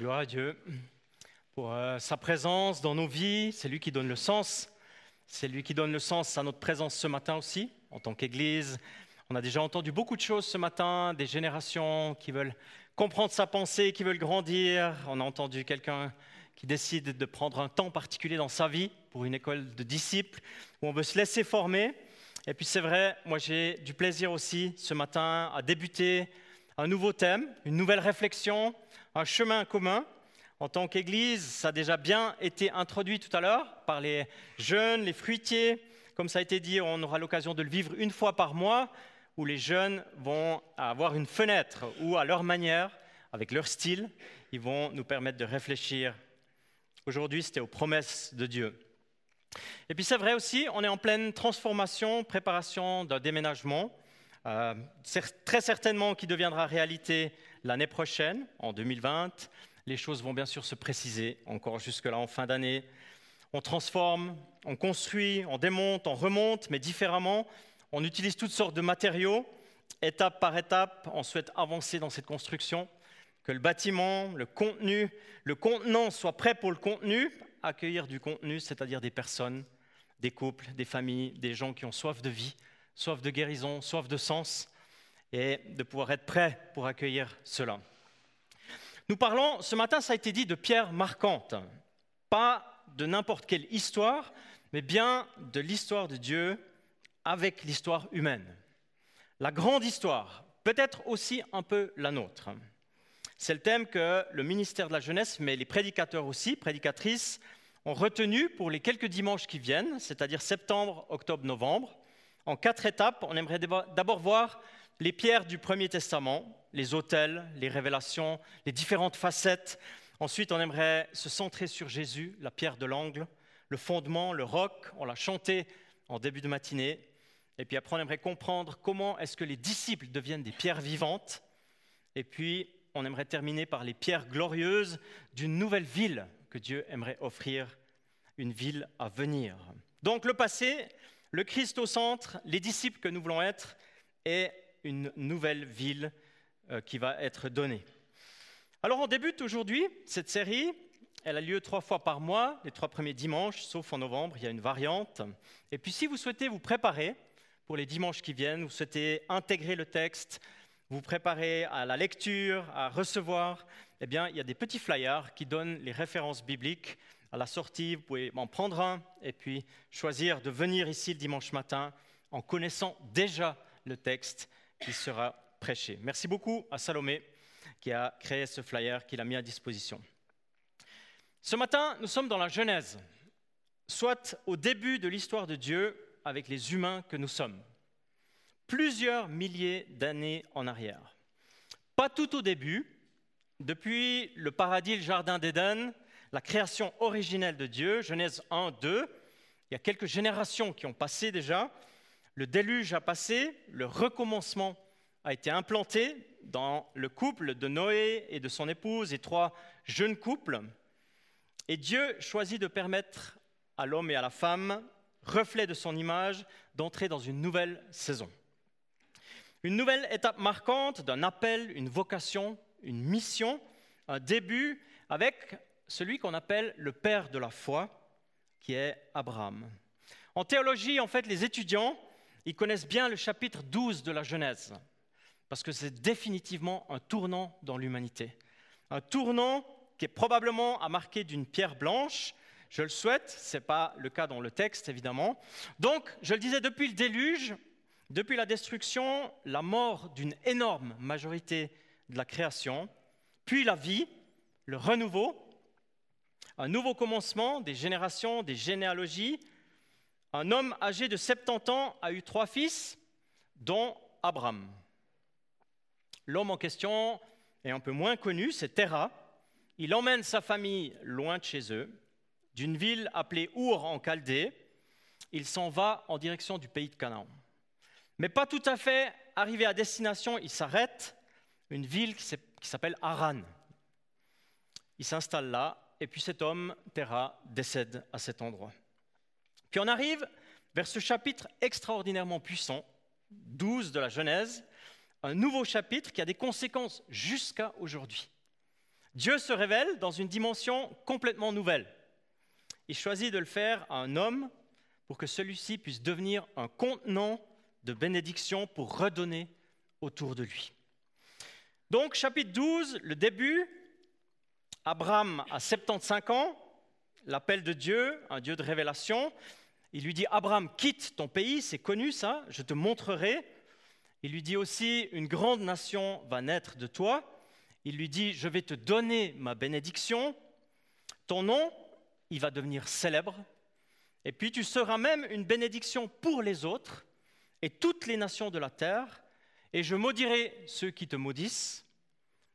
Gloire à Dieu pour euh, sa présence dans nos vies. C'est lui qui donne le sens. C'est lui qui donne le sens à notre présence ce matin aussi, en tant qu'Église. On a déjà entendu beaucoup de choses ce matin, des générations qui veulent comprendre sa pensée, qui veulent grandir. On a entendu quelqu'un qui décide de prendre un temps particulier dans sa vie pour une école de disciples, où on veut se laisser former. Et puis c'est vrai, moi j'ai du plaisir aussi ce matin à débuter un nouveau thème, une nouvelle réflexion, un chemin commun. En tant qu'Église, ça a déjà bien été introduit tout à l'heure par les jeunes, les fruitiers. Comme ça a été dit, on aura l'occasion de le vivre une fois par mois, où les jeunes vont avoir une fenêtre où, à leur manière, avec leur style, ils vont nous permettre de réfléchir. Aujourd'hui, c'était aux promesses de Dieu. Et puis c'est vrai aussi, on est en pleine transformation, préparation d'un déménagement. Euh, très certainement qui deviendra réalité l'année prochaine, en 2020. Les choses vont bien sûr se préciser encore jusque-là en fin d'année. On transforme, on construit, on démonte, on remonte, mais différemment. On utilise toutes sortes de matériaux. Étape par étape, on souhaite avancer dans cette construction, que le bâtiment, le contenu, le contenant soit prêt pour le contenu, accueillir du contenu, c'est-à-dire des personnes, des couples, des familles, des gens qui ont soif de vie, soif de guérison, soif de sens, et de pouvoir être prêt pour accueillir cela. Nous parlons, ce matin, ça a été dit, de pierres marquantes, pas de n'importe quelle histoire, mais bien de l'histoire de Dieu avec l'histoire humaine. La grande histoire, peut-être aussi un peu la nôtre. C'est le thème que le ministère de la Jeunesse, mais les prédicateurs aussi, prédicatrices, ont retenu pour les quelques dimanches qui viennent, c'est-à-dire septembre, octobre, novembre. En quatre étapes, on aimerait d'abord voir les pierres du Premier Testament, les autels, les révélations, les différentes facettes. Ensuite, on aimerait se centrer sur Jésus, la pierre de l'angle, le fondement, le roc. On l'a chanté en début de matinée. Et puis après, on aimerait comprendre comment est-ce que les disciples deviennent des pierres vivantes. Et puis, on aimerait terminer par les pierres glorieuses d'une nouvelle ville que Dieu aimerait offrir, une ville à venir. Donc le passé, le Christ au centre, les disciples que nous voulons être et une nouvelle ville euh, qui va être donnée. Alors on débute aujourd'hui cette série. Elle a lieu trois fois par mois, les trois premiers dimanches, sauf en novembre, il y a une variante. Et puis si vous souhaitez vous préparer pour les dimanches qui viennent, vous souhaitez intégrer le texte, vous préparer à la lecture, à recevoir, eh bien, il y a des petits flyers qui donnent les références bibliques à la sortie, vous pouvez en prendre un et puis choisir de venir ici le dimanche matin en connaissant déjà le texte qui sera prêché. Merci beaucoup à Salomé qui a créé ce flyer, qui l'a mis à disposition. Ce matin, nous sommes dans la Genèse, soit au début de l'histoire de Dieu avec les humains que nous sommes, plusieurs milliers d'années en arrière. Pas tout au début, depuis le paradis, le jardin d'Éden, la création originelle de Dieu, Genèse 1, 2, il y a quelques générations qui ont passé déjà, le déluge a passé, le recommencement a été implanté dans le couple de Noé et de son épouse et trois jeunes couples. Et Dieu choisit de permettre à l'homme et à la femme, reflet de son image, d'entrer dans une nouvelle saison. Une nouvelle étape marquante d'un appel, une vocation, une mission, un début avec celui qu'on appelle le père de la foi, qui est Abraham. En théologie, en fait, les étudiants, ils connaissent bien le chapitre 12 de la Genèse, parce que c'est définitivement un tournant dans l'humanité. Un tournant qui est probablement à marquer d'une pierre blanche. Je le souhaite, ce n'est pas le cas dans le texte, évidemment. Donc, je le disais, depuis le déluge, depuis la destruction, la mort d'une énorme majorité de la création, puis la vie, le renouveau, un nouveau commencement, des générations, des généalogies. Un homme âgé de 70 ans a eu trois fils, dont Abraham. L'homme en question est un peu moins connu, c'est Terah. Il emmène sa famille loin de chez eux, d'une ville appelée Our en Chaldée. Il s'en va en direction du pays de Canaan. Mais pas tout à fait arrivé à destination, il s'arrête, une ville qui s'appelle Haran. Il s'installe là, et puis cet homme, Terah, décède à cet endroit. Puis on arrive vers ce chapitre extraordinairement puissant, 12 de la Genèse, un nouveau chapitre qui a des conséquences jusqu'à aujourd'hui. Dieu se révèle dans une dimension complètement nouvelle. Il choisit de le faire à un homme pour que celui-ci puisse devenir un contenant de bénédiction pour redonner autour de lui. Donc chapitre 12, le début, Abraham a 75 ans, l'appel de Dieu, un Dieu de révélation. Il lui dit, Abraham, quitte ton pays, c'est connu ça, je te montrerai. Il lui dit aussi, une grande nation va naître de toi. Il lui dit, je vais te donner ma bénédiction. Ton nom, il va devenir célèbre. Et puis tu seras même une bénédiction pour les autres et toutes les nations de la terre. Et je maudirai ceux qui te maudissent.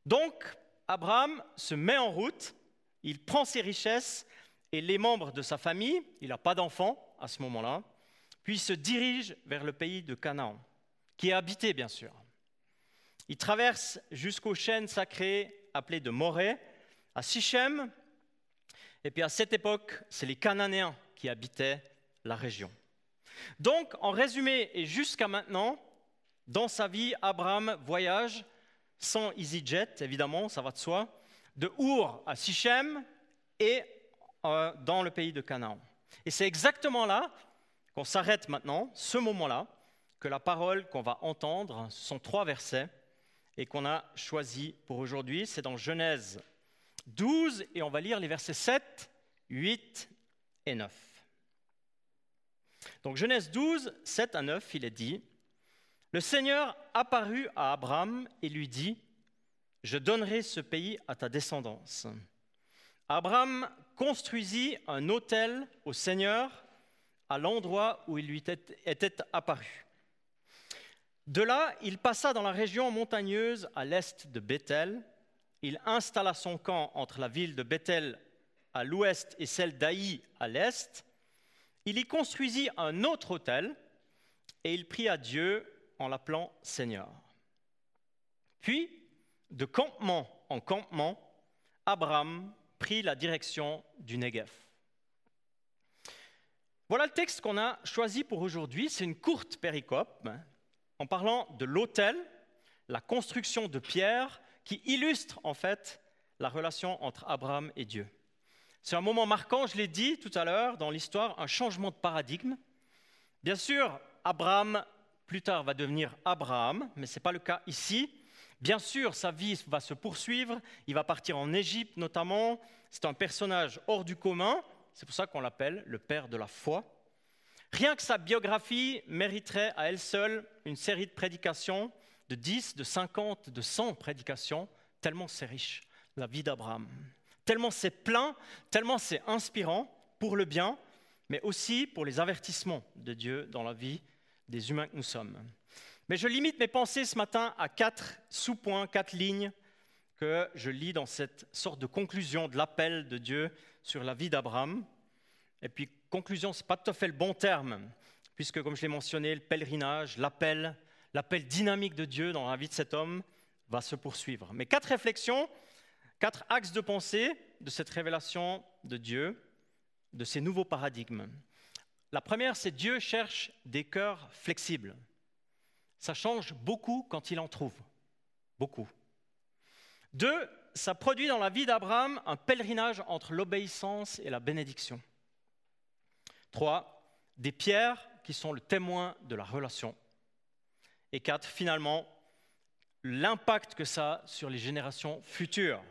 Donc, Abraham se met en route, il prend ses richesses et les membres de sa famille, il n'a pas d'enfants à ce moment-là, puis se dirige vers le pays de Canaan, qui est habité bien sûr. Il traverse jusqu'aux chaînes sacrées appelées de Morée, à Sichem, et puis à cette époque, c'est les Cananéens qui habitaient la région. Donc, en résumé, et jusqu'à maintenant, dans sa vie, Abraham voyage sans EasyJet, évidemment, ça va de soi, de Our à Sichem et euh, dans le pays de Canaan. Et c'est exactement là qu'on s'arrête maintenant, ce moment-là, que la parole qu'on va entendre, ce sont trois versets, et qu'on a choisi pour aujourd'hui. C'est dans Genèse 12, et on va lire les versets 7, 8 et 9. Donc Genèse 12, 7 à 9, il est dit, Le Seigneur apparut à Abraham et lui dit, Je donnerai ce pays à ta descendance. Abraham construisit un autel au Seigneur à l'endroit où il lui était apparu. De là, il passa dans la région montagneuse à l'est de Bethel. Il installa son camp entre la ville de Bethel à l'ouest et celle d'Aï à l'est. Il y construisit un autre autel et il pria Dieu en l'appelant Seigneur. Puis, de campement en campement, Abraham prit la direction du Negev. Voilà le texte qu'on a choisi pour aujourd'hui. C'est une courte péricope en parlant de l'autel, la construction de pierre, qui illustre en fait la relation entre Abraham et Dieu. C'est un moment marquant, je l'ai dit tout à l'heure, dans l'histoire, un changement de paradigme. Bien sûr, Abraham, plus tard, va devenir Abraham, mais ce n'est pas le cas ici. Bien sûr, sa vie va se poursuivre, il va partir en Égypte notamment, c'est un personnage hors du commun, c'est pour ça qu'on l'appelle le père de la foi. Rien que sa biographie mériterait à elle seule une série de prédications, de 10, de 50, de 100 prédications, tellement c'est riche, la vie d'Abraham. Tellement c'est plein, tellement c'est inspirant pour le bien, mais aussi pour les avertissements de Dieu dans la vie des humains que nous sommes. Mais je limite mes pensées ce matin à quatre sous-points, quatre lignes que je lis dans cette sorte de conclusion de l'appel de Dieu sur la vie d'Abraham. Et puis conclusion, ce n'est pas tout à fait le bon terme, puisque, comme je l'ai mentionné, le pèlerinage, l'appel, l'appel dynamique de Dieu dans la vie de cet homme va se poursuivre. Mais quatre réflexions, quatre axes de pensée de cette révélation de Dieu, de ces nouveaux paradigmes. La première, c'est Dieu cherche des cœurs flexibles. Ça change beaucoup quand il en trouve. Beaucoup. Deux, ça produit dans la vie d'Abraham un pèlerinage entre l'obéissance et la bénédiction. Trois, des pierres qui sont le témoin de la relation. Et quatre, finalement, l'impact que ça a sur les générations futures,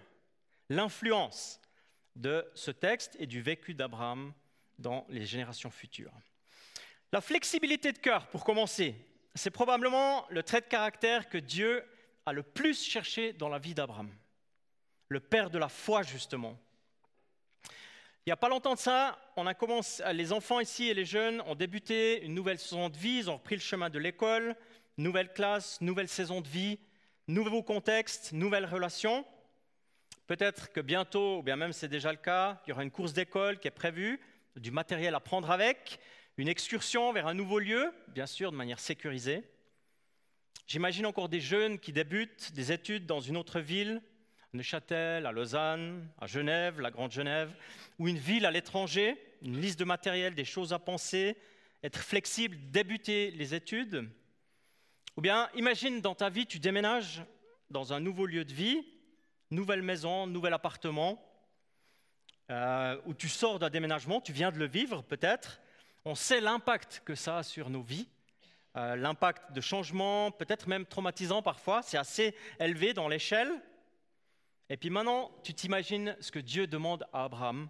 l'influence de ce texte et du vécu d'Abraham dans les générations futures. La flexibilité de cœur, pour commencer, c'est probablement le trait de caractère que Dieu a le plus cherché dans la vie d'Abraham, le père de la foi justement. Il n'y a pas longtemps de ça, on a commencé, les enfants ici et les jeunes ont débuté une nouvelle saison de vie, ils ont repris le chemin de l'école, nouvelle classe, nouvelle saison de vie, nouveau contexte, nouvelles relations. Peut-être que bientôt, ou bien même c'est déjà le cas, il y aura une course d'école qui est prévue, du matériel à prendre avec, une excursion vers un nouveau lieu, bien sûr de manière sécurisée. J'imagine encore des jeunes qui débutent des études dans une autre ville, Neuchâtel, à Lausanne, à Genève, la Grande Genève, ou une ville à l'étranger, une liste de matériel, des choses à penser, être flexible, débuter les études. Ou bien imagine dans ta vie, tu déménages dans un nouveau lieu de vie, nouvelle maison, nouvel appartement, euh, où tu sors d'un déménagement, tu viens de le vivre peut-être, on sait l'impact que ça a sur nos vies, euh, l'impact de changement, peut-être même traumatisant parfois, c'est assez élevé dans l'échelle. Et puis maintenant, tu t'imagines ce que Dieu demande à Abraham.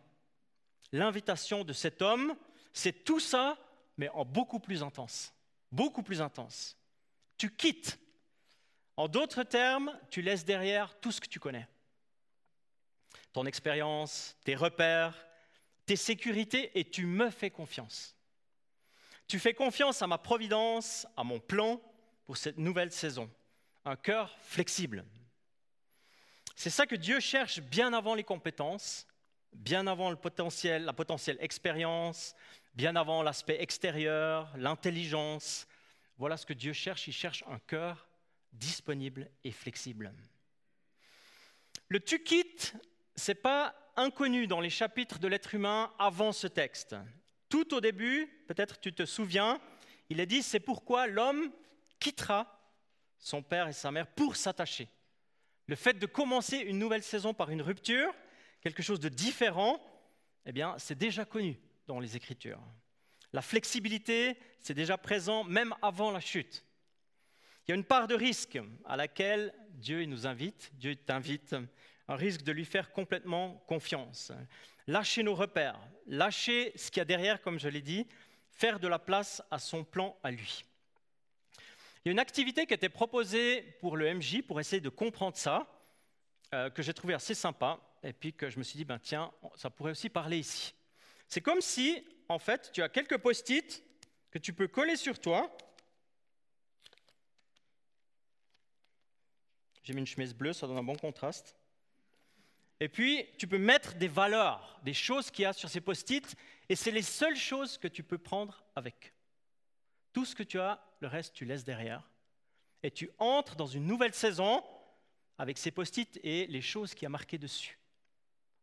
L'invitation de cet homme, c'est tout ça, mais en beaucoup plus intense. Beaucoup plus intense. Tu quittes. En d'autres termes, tu laisses derrière tout ce que tu connais. Ton expérience, tes repères, tes sécurités, et tu me fais confiance. Tu fais confiance à ma providence, à mon plan pour cette nouvelle saison. Un cœur flexible. C'est ça que Dieu cherche bien avant les compétences, bien avant le potentiel, la potentielle expérience, bien avant l'aspect extérieur, l'intelligence. Voilà ce que Dieu cherche. Il cherche un cœur disponible et flexible. Le tu quittes, c'est pas inconnu dans les chapitres de l'être humain avant ce texte. Tout au début, peut-être tu te souviens, il est dit c'est pourquoi l'homme quittera son père et sa mère pour s'attacher. Le fait de commencer une nouvelle saison par une rupture, quelque chose de différent, eh bien, c'est déjà connu dans les Écritures. La flexibilité, c'est déjà présent même avant la chute. Il y a une part de risque à laquelle Dieu nous invite, Dieu t'invite, risque de lui faire complètement confiance. Lâcher nos repères, lâcher ce qu'il y a derrière, comme je l'ai dit, faire de la place à son plan à lui. Il y a une activité qui été proposée pour le MJ pour essayer de comprendre ça, euh, que j'ai trouvé assez sympa, et puis que je me suis dit, ben tiens, ça pourrait aussi parler ici. C'est comme si, en fait, tu as quelques post-it que tu peux coller sur toi. J'ai mis une chemise bleue, ça donne un bon contraste. Et puis, tu peux mettre des valeurs, des choses qu'il y a sur ces post-it, et c'est les seules choses que tu peux prendre avec. Tout ce que tu as, le reste, tu laisses derrière. Et tu entres dans une nouvelle saison avec ces post-it et les choses qui a marqué dessus.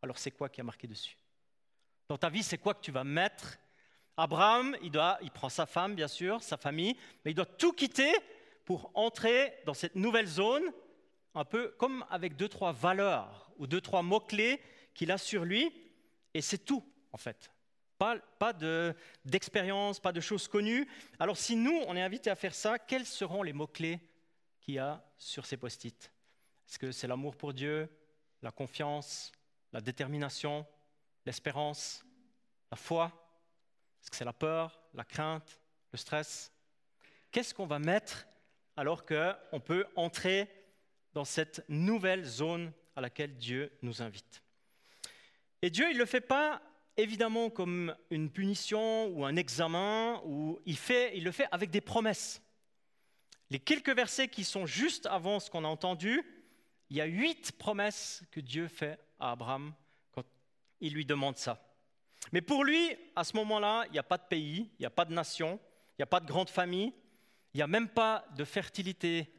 Alors, c'est quoi qui a marqué dessus? Dans ta vie, c'est quoi que tu vas mettre? Abraham, il, doit, il prend sa femme, bien sûr, sa famille, mais il doit tout quitter pour entrer dans cette nouvelle zone, un peu comme avec deux, trois valeurs ou deux, trois mots-clés qu'il a sur lui, et c'est tout, en fait. Pas, d'expérience, pas de choses connues. Alors si nous, on est invité à faire ça, quels seront les mots-clés qu'il a sur ces post-it? Est-ce que c'est l'amour pour Dieu, la confiance, la détermination, l'espérance, la foi? Est-ce que c'est la peur, la crainte, le stress? Qu'est-ce qu'on va mettre alors qu'on peut entrer dans cette nouvelle zone à laquelle Dieu nous invite Et Dieu, il ne le fait pas évidemment comme une punition ou un examen, où il, fait, il le fait avec des promesses. Les quelques versets qui sont juste avant ce qu'on a entendu, il y a huit promesses que Dieu fait à Abraham quand il lui demande ça. Mais pour lui, à ce moment-là, il n'y a pas de pays, il n'y a pas de nation, il n'y a pas de grande famille, il n'y a même pas de fertilité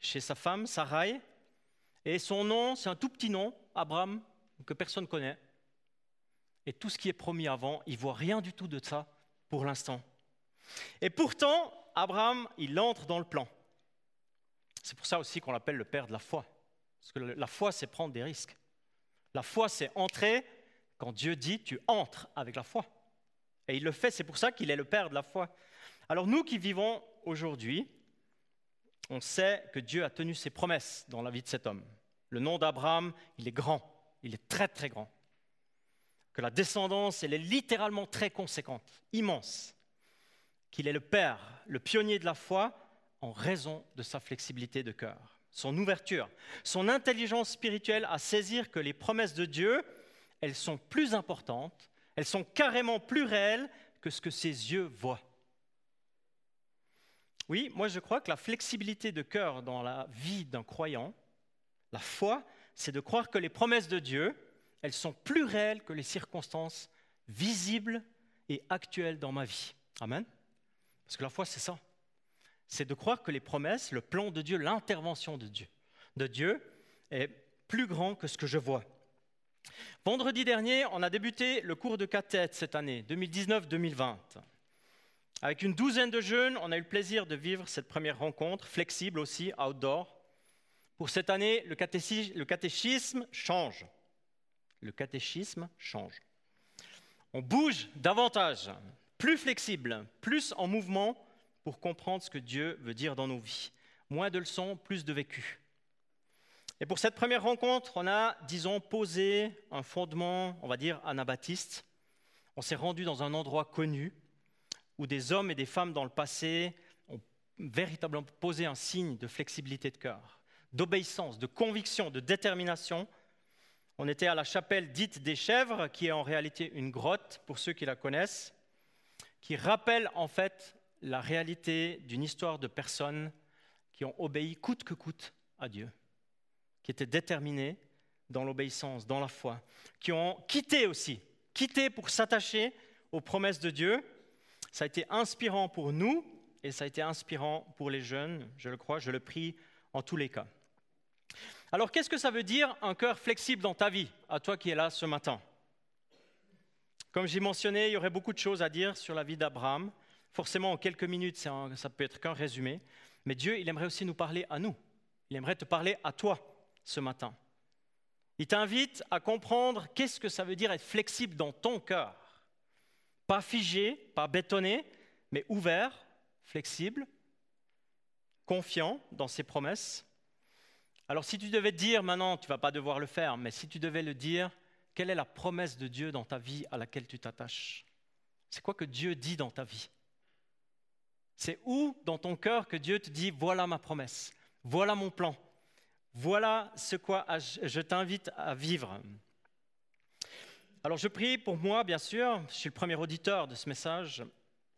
chez sa femme, Sarai. Et son nom, c'est un tout petit nom, Abraham, que personne ne connaît et tout ce qui est promis avant, il voit rien du tout de ça pour l'instant. Et pourtant, Abraham, il entre dans le plan. C'est pour ça aussi qu'on l'appelle le père de la foi. Parce que la foi, c'est prendre des risques. La foi, c'est entrer quand Dieu dit tu entres avec la foi. Et il le fait, c'est pour ça qu'il est le père de la foi. Alors nous qui vivons aujourd'hui, on sait que Dieu a tenu ses promesses dans la vie de cet homme. Le nom d'Abraham, il est grand, il est très très grand que la descendance, elle est littéralement très conséquente, immense, qu'il est le Père, le pionnier de la foi, en raison de sa flexibilité de cœur, son ouverture, son intelligence spirituelle à saisir que les promesses de Dieu, elles sont plus importantes, elles sont carrément plus réelles que ce que ses yeux voient. Oui, moi je crois que la flexibilité de cœur dans la vie d'un croyant, la foi, c'est de croire que les promesses de Dieu, elles sont plus réelles que les circonstances visibles et actuelles dans ma vie. Amen. Parce que la foi, c'est ça. C'est de croire que les promesses, le plan de Dieu, l'intervention de Dieu, de Dieu est plus grand que ce que je vois. Vendredi dernier, on a débuté le cours de cathète cette année, 2019-2020. Avec une douzaine de jeunes, on a eu le plaisir de vivre cette première rencontre, flexible aussi, outdoor, Pour cette année, le catéchisme change. Le catéchisme change. On bouge davantage, plus flexible, plus en mouvement pour comprendre ce que Dieu veut dire dans nos vies. Moins de leçons, plus de vécu. Et pour cette première rencontre, on a, disons, posé un fondement, on va dire, anabaptiste. On s'est rendu dans un endroit connu où des hommes et des femmes dans le passé ont véritablement posé un signe de flexibilité de cœur, d'obéissance, de conviction, de détermination. On était à la chapelle dite des chèvres, qui est en réalité une grotte, pour ceux qui la connaissent, qui rappelle en fait la réalité d'une histoire de personnes qui ont obéi coûte que coûte à Dieu qui étaient déterminés dans l'obéissance, dans la foi, qui ont quitté aussi, quitté pour s'attacher aux promesses de Dieu. Ça a été inspirant pour nous et ça a été inspirant pour les jeunes, je le crois, je le prie en tous les cas. Alors qu'est-ce que ça veut dire un cœur flexible dans ta vie, à toi qui es là ce matin? Comme j'ai mentionné, il y aurait beaucoup de choses à dire sur la vie d'Abraham. Forcément, en quelques minutes, ça peut être qu'un résumé. Mais Dieu, il aimerait aussi nous parler à nous. Il aimerait te parler à toi ce matin. Il t'invite à comprendre qu'est-ce que ça veut dire être flexible dans ton cœur. Pas figé, pas bétonné, mais ouvert, flexible, confiant dans ses promesses. Alors si tu devais dire maintenant, tu vas pas devoir le faire, mais si tu devais le dire, quelle est la promesse de Dieu dans ta vie à laquelle tu t'attaches? C'est quoi que Dieu dit dans ta vie? C'est où dans ton cœur que Dieu te dit, voilà ma promesse, voilà mon plan, voilà ce quoi je t'invite à vivre? Alors je prie pour moi, bien sûr, je suis le premier auditeur de ce message,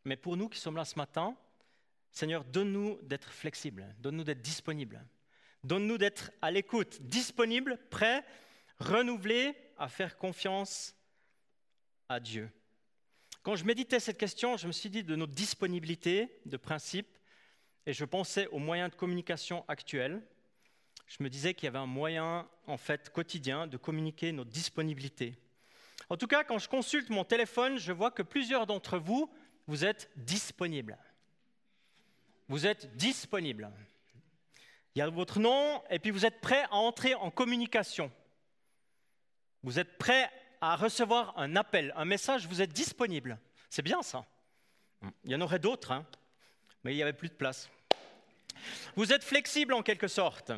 mais pour nous qui sommes là ce matin, Seigneur, donne-nous d'être flexibles, donne-nous d'être disponibles, donne-nous d'être à l'écoute, disponibles, prêts, renouvelés à faire confiance à Dieu. Quand je méditais cette question, je me suis dit de notre disponibilité de principe, et je pensais aux moyens de communication actuels je me disais qu'il y avait un moyen, en fait, quotidien de communiquer notre disponibilité. En tout cas, quand je consulte mon téléphone, je vois que plusieurs d'entre vous, vous êtes disponibles. Vous êtes disponibles. Il y a votre nom, et puis vous êtes prêt à entrer en communication. Vous êtes prêt à recevoir un appel, un message, vous êtes disponible. C'est bien ça. Il y en aurait d'autres, hein, mais il n'y avait plus de place. Vous êtes flexible en quelque sorte.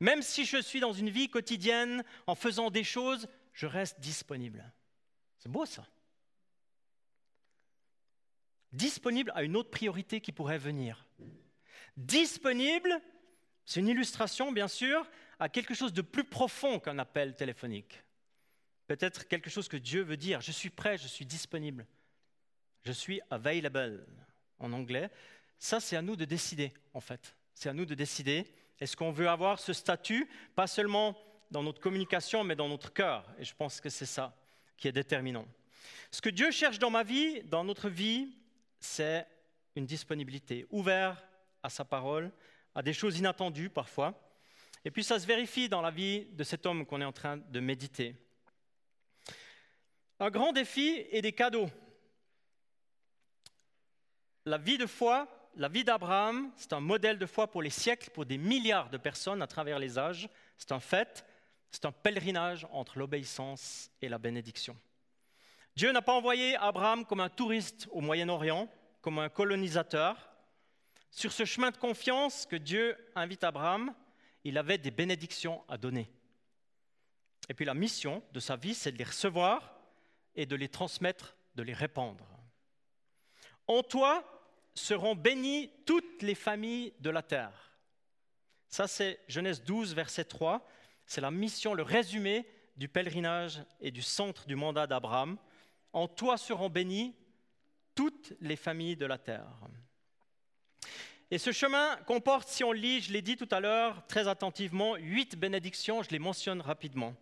Même si je suis dans une vie quotidienne, en faisant des choses, je reste disponible. C'est beau ça. Disponible à une autre priorité qui pourrait venir. Disponible, c'est une illustration bien sûr, à quelque chose de plus profond qu'un appel téléphonique. Peut-être quelque chose que Dieu veut dire, je suis prêt, je suis disponible. Je suis available en anglais. Ça, c'est à nous de décider, en fait. C'est à nous de décider est-ce qu'on veut avoir ce statut, pas seulement dans notre communication, mais dans notre cœur Et je pense que c'est ça qui est déterminant. Ce que Dieu cherche dans ma vie, dans notre vie, c'est une disponibilité, ouverte à sa parole, à des choses inattendues parfois. Et puis ça se vérifie dans la vie de cet homme qu'on est en train de méditer. Un grand défi et des cadeaux. La vie de foi la vie d'Abraham, c'est un modèle de foi pour les siècles, pour des milliards de personnes à travers les âges. C'est un fait, c'est un pèlerinage entre l'obéissance et la bénédiction. Dieu n'a pas envoyé Abraham comme un touriste au Moyen-Orient, comme un colonisateur. Sur ce chemin de confiance que Dieu invite Abraham, il avait des bénédictions à donner. Et puis la mission de sa vie, c'est de les recevoir et de les transmettre, de les répandre. En toi, seront bénies toutes les familles de la terre. Ça, c'est Genèse 12, verset 3. C'est la mission, le résumé du pèlerinage et du centre du mandat d'Abraham. En toi seront bénies toutes les familles de la terre. Et ce chemin comporte, si on lit, je l'ai dit tout à l'heure très attentivement, huit bénédictions, je les mentionne rapidement.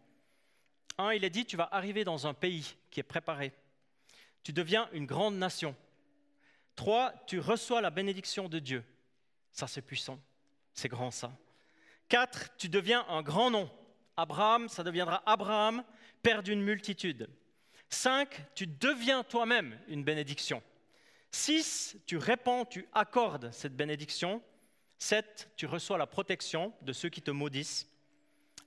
Un, il est dit, tu vas arriver dans un pays qui est préparé. Tu deviens une grande nation. Trois, tu reçois la bénédiction de Dieu. Ça, c'est puissant. C'est grand, ça. Quatre, tu deviens un grand nom. Abraham, ça deviendra Abraham, père d'une multitude. Cinq, tu deviens toi-même une bénédiction. Six, tu répands, tu accordes cette bénédiction. 7, tu reçois la protection de ceux qui te maudissent.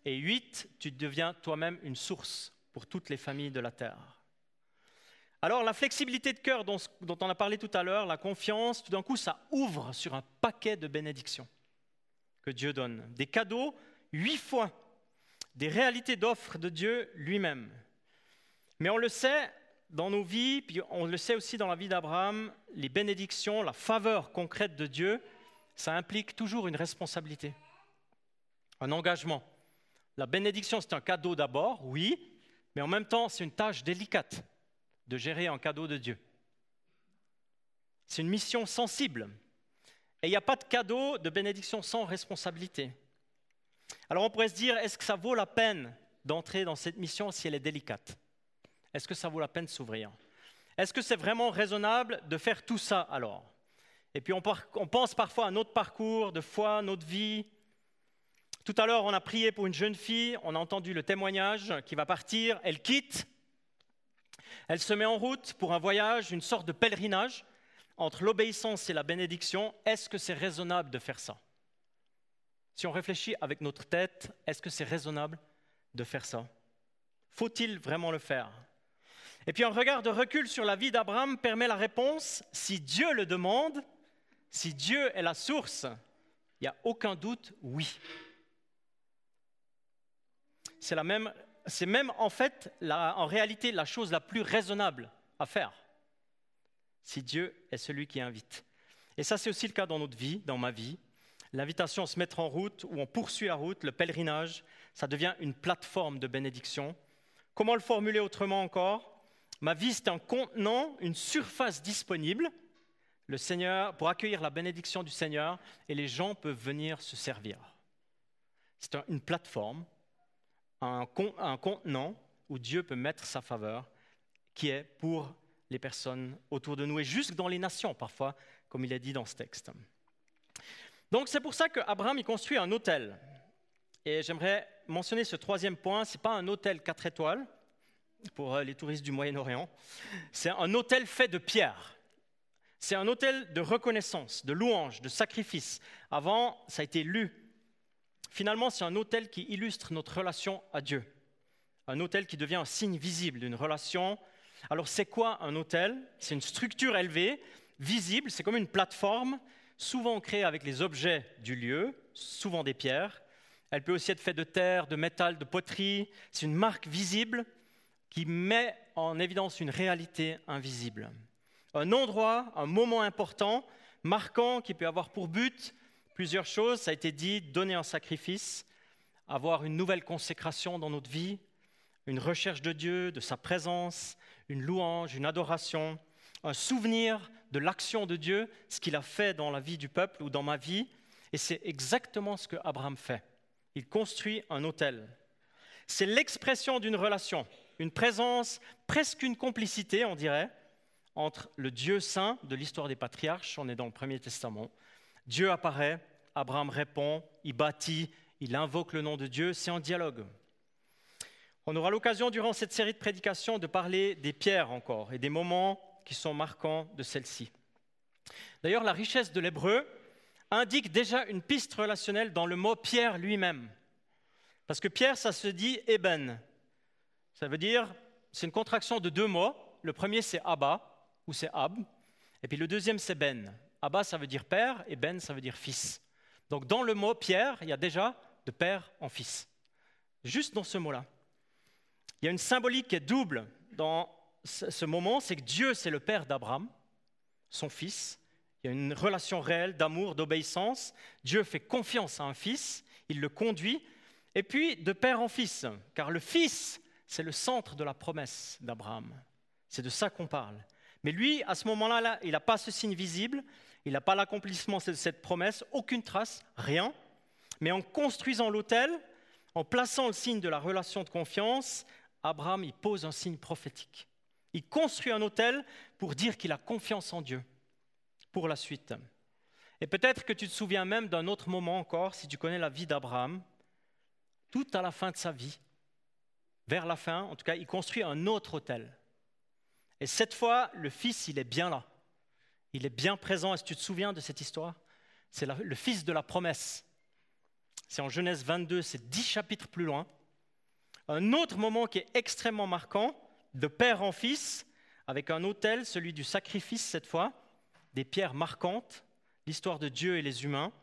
Et 8, tu deviens toi-même une source pour toutes les familles de la terre. Alors la flexibilité de cœur dont, on a parlé tout à l'heure, la confiance, tout d'un coup, ça ouvre sur un paquet de bénédictions que Dieu donne. Des cadeaux, huit fois, des réalités d'offres de Dieu lui-même. Mais on le sait dans nos vies, puis on le sait aussi dans la vie d'Abraham, les bénédictions, la faveur concrète de Dieu, ça implique toujours une responsabilité, un engagement. La bénédiction, c'est un cadeau d'abord, oui, mais en même temps, c'est une tâche délicate de gérer un cadeau de Dieu. C'est une mission sensible. Et il n'y a pas de cadeau de bénédiction sans responsabilité. Alors on pourrait se dire, est-ce que ça vaut la peine d'entrer dans cette mission si elle est délicate? Est-ce que ça vaut la peine de s'ouvrir? Est-ce que c'est vraiment raisonnable de faire tout ça alors? Et puis on, pense parfois à notre parcours de foi, notre vie, tout à l'heure, on a prié pour une jeune fille, on a entendu le témoignage qui va partir, elle quitte, elle se met en route pour un voyage, une sorte de pèlerinage. Entre l'obéissance et la bénédiction. Est-ce que c'est raisonnable de faire ça? Si on réfléchit avec notre tête, est-ce que c'est raisonnable de faire ça? Faut-il vraiment le faire? Et puis un regard de recul sur la vie d'Abraham permet la réponse, si Dieu le demande, si Dieu est la source, il n'y a aucun doute, oui c'est même, même en fait, en réalité, la chose la plus raisonnable à faire. Si Dieu est celui qui invite. Et ça, c'est aussi le cas dans notre vie, dans ma vie. L'invitation à se mettre en route, ou on poursuit la route, le pèlerinage, ça devient une plateforme de bénédiction. Comment le formuler autrement encore? Ma vie, c'est un contenant, une surface disponible le Seigneur, pour accueillir la bénédiction du Seigneur, et les gens peuvent venir se servir. C'est une plateforme un, contenant où Dieu peut mettre sa faveur, qui est pour les personnes autour de nous et jusque dans les nations parfois, comme il est dit dans ce texte. Donc c'est pour ça qu'Abraham construit un hôtel. Et j'aimerais mentionner ce troisième point, ce n'est pas un hôtel 4 étoiles pour euh, les touristes du Moyen-Orient, c'est un hôtel fait de pierre. C'est un hôtel de reconnaissance, de louange, de sacrifice. Avant, ça a été lu Finalement, c'est un autel qui illustre notre relation à Dieu. Un autel qui devient un signe visible d'une relation. Alors, c'est quoi un autel C'est une structure élevée, visible, c'est comme une plateforme, souvent créée avec les objets du lieu, souvent des pierres. Elle peut aussi être faite de terre, de métal, de poterie. C'est une marque visible qui met en évidence une réalité invisible. Un endroit, un moment important, marquant, qui peut avoir pour but plusieurs choses. Ça a été dit, donner un sacrifice, avoir une nouvelle consécration dans notre vie, une recherche de Dieu, de sa présence, une louange, une adoration, un souvenir de l'action de Dieu, ce qu'il a fait dans la vie du peuple ou dans ma vie. Et c'est exactement ce que Abraham fait. Il construit un autel. C'est l'expression d'une relation, une présence, presque une complicité, on dirait, entre le Dieu saint de l'histoire des patriarches, on est dans le Premier Testament, Dieu apparaît, Abraham répond, il bâtit, il invoque le nom de Dieu, c'est un dialogue. On aura l'occasion durant cette série de prédications de parler des pierres encore et des moments qui sont marquants de celle-ci. D'ailleurs, la richesse de l'hébreu indique déjà une piste relationnelle dans le mot pierre lui-même. Parce que pierre, ça se dit eben. Ça veut dire, c'est une contraction de deux mots. Le premier, c'est Abba, ou c'est Ab. Et puis le deuxième, c'est Ben. Abba, ça veut dire père, et Ben, ça veut dire fils. Donc dans le mot Pierre, il y a déjà de père en fils. Juste dans ce mot-là. Il y a une symbolique qui est double dans ce moment, c'est que Dieu, c'est le père d'Abraham, son fils. Il y a une relation réelle d'amour, d'obéissance. Dieu fait confiance à un fils, il le conduit, et puis de père en fils, car le fils, c'est le centre de la promesse d'Abraham. C'est de ça qu'on parle. Mais lui, à ce moment-là, il n'a pas ce signe visible, il n'a pas l'accomplissement de cette promesse, aucune trace, rien. Mais en construisant l'autel, en plaçant le signe de la relation de confiance, Abraham il pose un signe prophétique. Il construit un autel pour dire qu'il a confiance en Dieu pour la suite. Et peut-être que tu te souviens même d'un autre moment encore, si tu connais la vie d'Abraham, tout à la fin de sa vie, vers la fin, en tout cas, il construit un autre autel. Et cette fois, le fils, il est bien là. Il est bien présent. Est-ce que tu te souviens de cette histoire? C'est le fils de la promesse. C'est en Genèse 22, c'est dix chapitres plus loin. Un autre moment qui est extrêmement marquant, de père en fils, avec un autel, celui du sacrifice cette fois, des pierres marquantes, l'histoire de Dieu et les humains.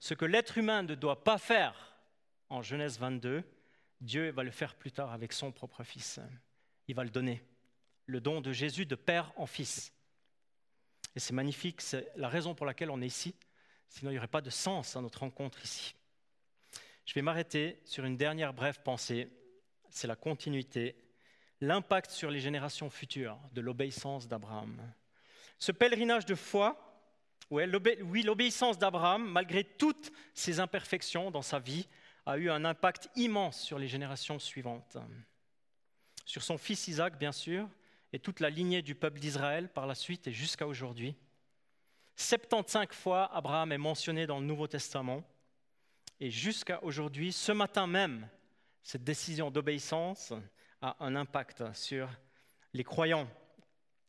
Ce que l'être humain ne doit pas faire en Genèse 22, Dieu va le faire plus tard avec son propre fils. Il va le donner. Le don de Jésus de père en fils. Et c'est magnifique, c'est la raison pour laquelle on est ici. Sinon, il n'y aurait pas de sens à notre rencontre ici. Je vais m'arrêter sur une dernière brève pensée. C'est la continuité, l'impact sur les générations futures de l'obéissance d'Abraham. Ce pèlerinage de foi, oui, l'obéissance d'Abraham, malgré toutes ses imperfections dans sa vie, a eu un impact immense sur les générations suivantes. Sur son fils Isaac, bien sûr, et toute la lignée du peuple d'Israël par la suite et jusqu'à aujourd'hui. 75 fois, Abraham est mentionné dans le Nouveau Testament. Et jusqu'à aujourd'hui, ce matin même, cette décision d'obéissance a un impact sur les croyants.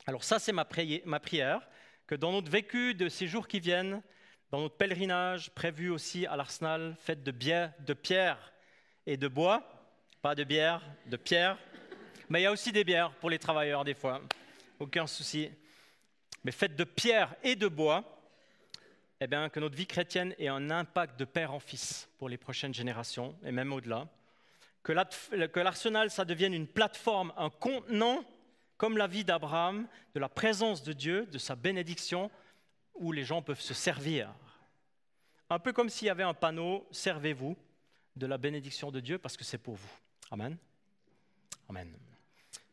Alors ça, c'est ma, prière, que dans notre vécu de ces jours qui viennent, dans notre pèlerinage prévu aussi à l'Arsenal, fait de, bière, de pierre et de bois, pas de bière, de pierre, mais il y a aussi des bières pour les travailleurs des fois, aucun souci. Mais faites de pierre et de bois, eh bien, que notre vie chrétienne ait un impact de père en fils pour les prochaines générations et même au-delà. Que l'arsenal, ça devienne une plateforme, un contenant, comme la vie d'Abraham, de la présence de Dieu, de sa bénédiction, où les gens peuvent se servir. Un peu comme s'il y avait un panneau, servez-vous de la bénédiction de Dieu parce que c'est pour vous. Amen. Amen.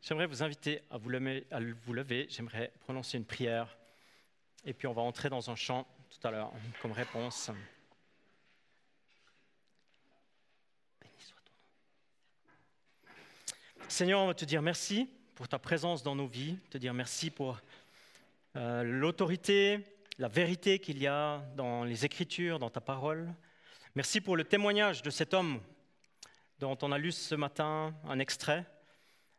J'aimerais vous inviter à vous lever, j'aimerais prononcer une prière, et puis on va entrer dans un chant tout à l'heure comme réponse. Seigneur, on va te dire merci pour ta présence dans nos vies, te dire merci pour euh, l'autorité, la vérité qu'il y a dans les Écritures, dans ta parole. Merci pour le témoignage de cet homme dont on a lu ce matin un extrait.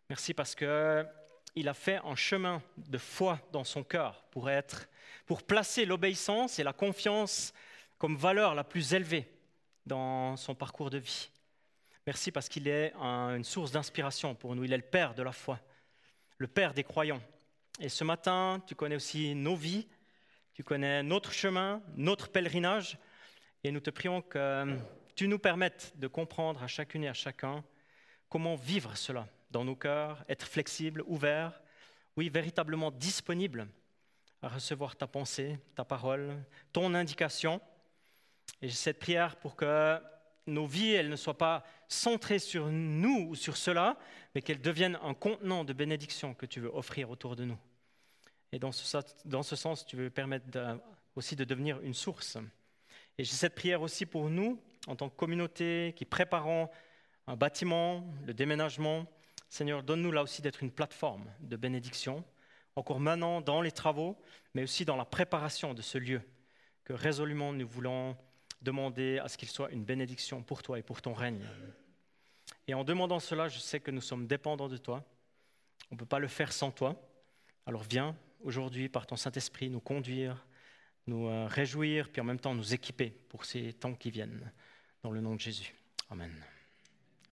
Merci parce qu'il a fait un chemin de foi dans son cœur pour, être, pour placer l'obéissance et la confiance comme valeur la plus élevée dans son parcours de vie. Merci parce qu'il est une source d'inspiration pour nous. Il est le Père de la foi, le Père des croyants. Et ce matin, tu connais aussi nos vies, tu connais notre chemin, notre pèlerinage, et nous te prions que tu nous permettes de comprendre à chacune et à chacun comment vivre cela dans nos cœurs, être flexible, ouvert, oui, véritablement disponible à recevoir ta pensée, ta parole, ton indication. Et cette prière pour que nos vies, elles ne soient pas centrées sur nous ou sur cela, mais qu'elles deviennent un contenant de bénédiction que tu veux offrir autour de nous. Et dans ce, sens, tu veux permettre aussi de devenir une source. Et j'ai cette prière aussi pour nous, en tant que communauté qui préparons un bâtiment, le déménagement, Seigneur, donne-nous là aussi d'être une plateforme de bénédiction, encore maintenant dans les travaux, mais aussi dans la préparation de ce lieu, que résolument nous voulons demander à ce qu'il soit une bénédiction pour toi et pour ton règne. Et en demandant cela, je sais que nous sommes dépendants de toi. On ne peut pas le faire sans toi. Alors viens aujourd'hui par ton Saint-Esprit nous conduire, nous euh, réjouir, puis en même temps nous équiper pour ces temps qui viennent. Dans le nom de Jésus. Amen.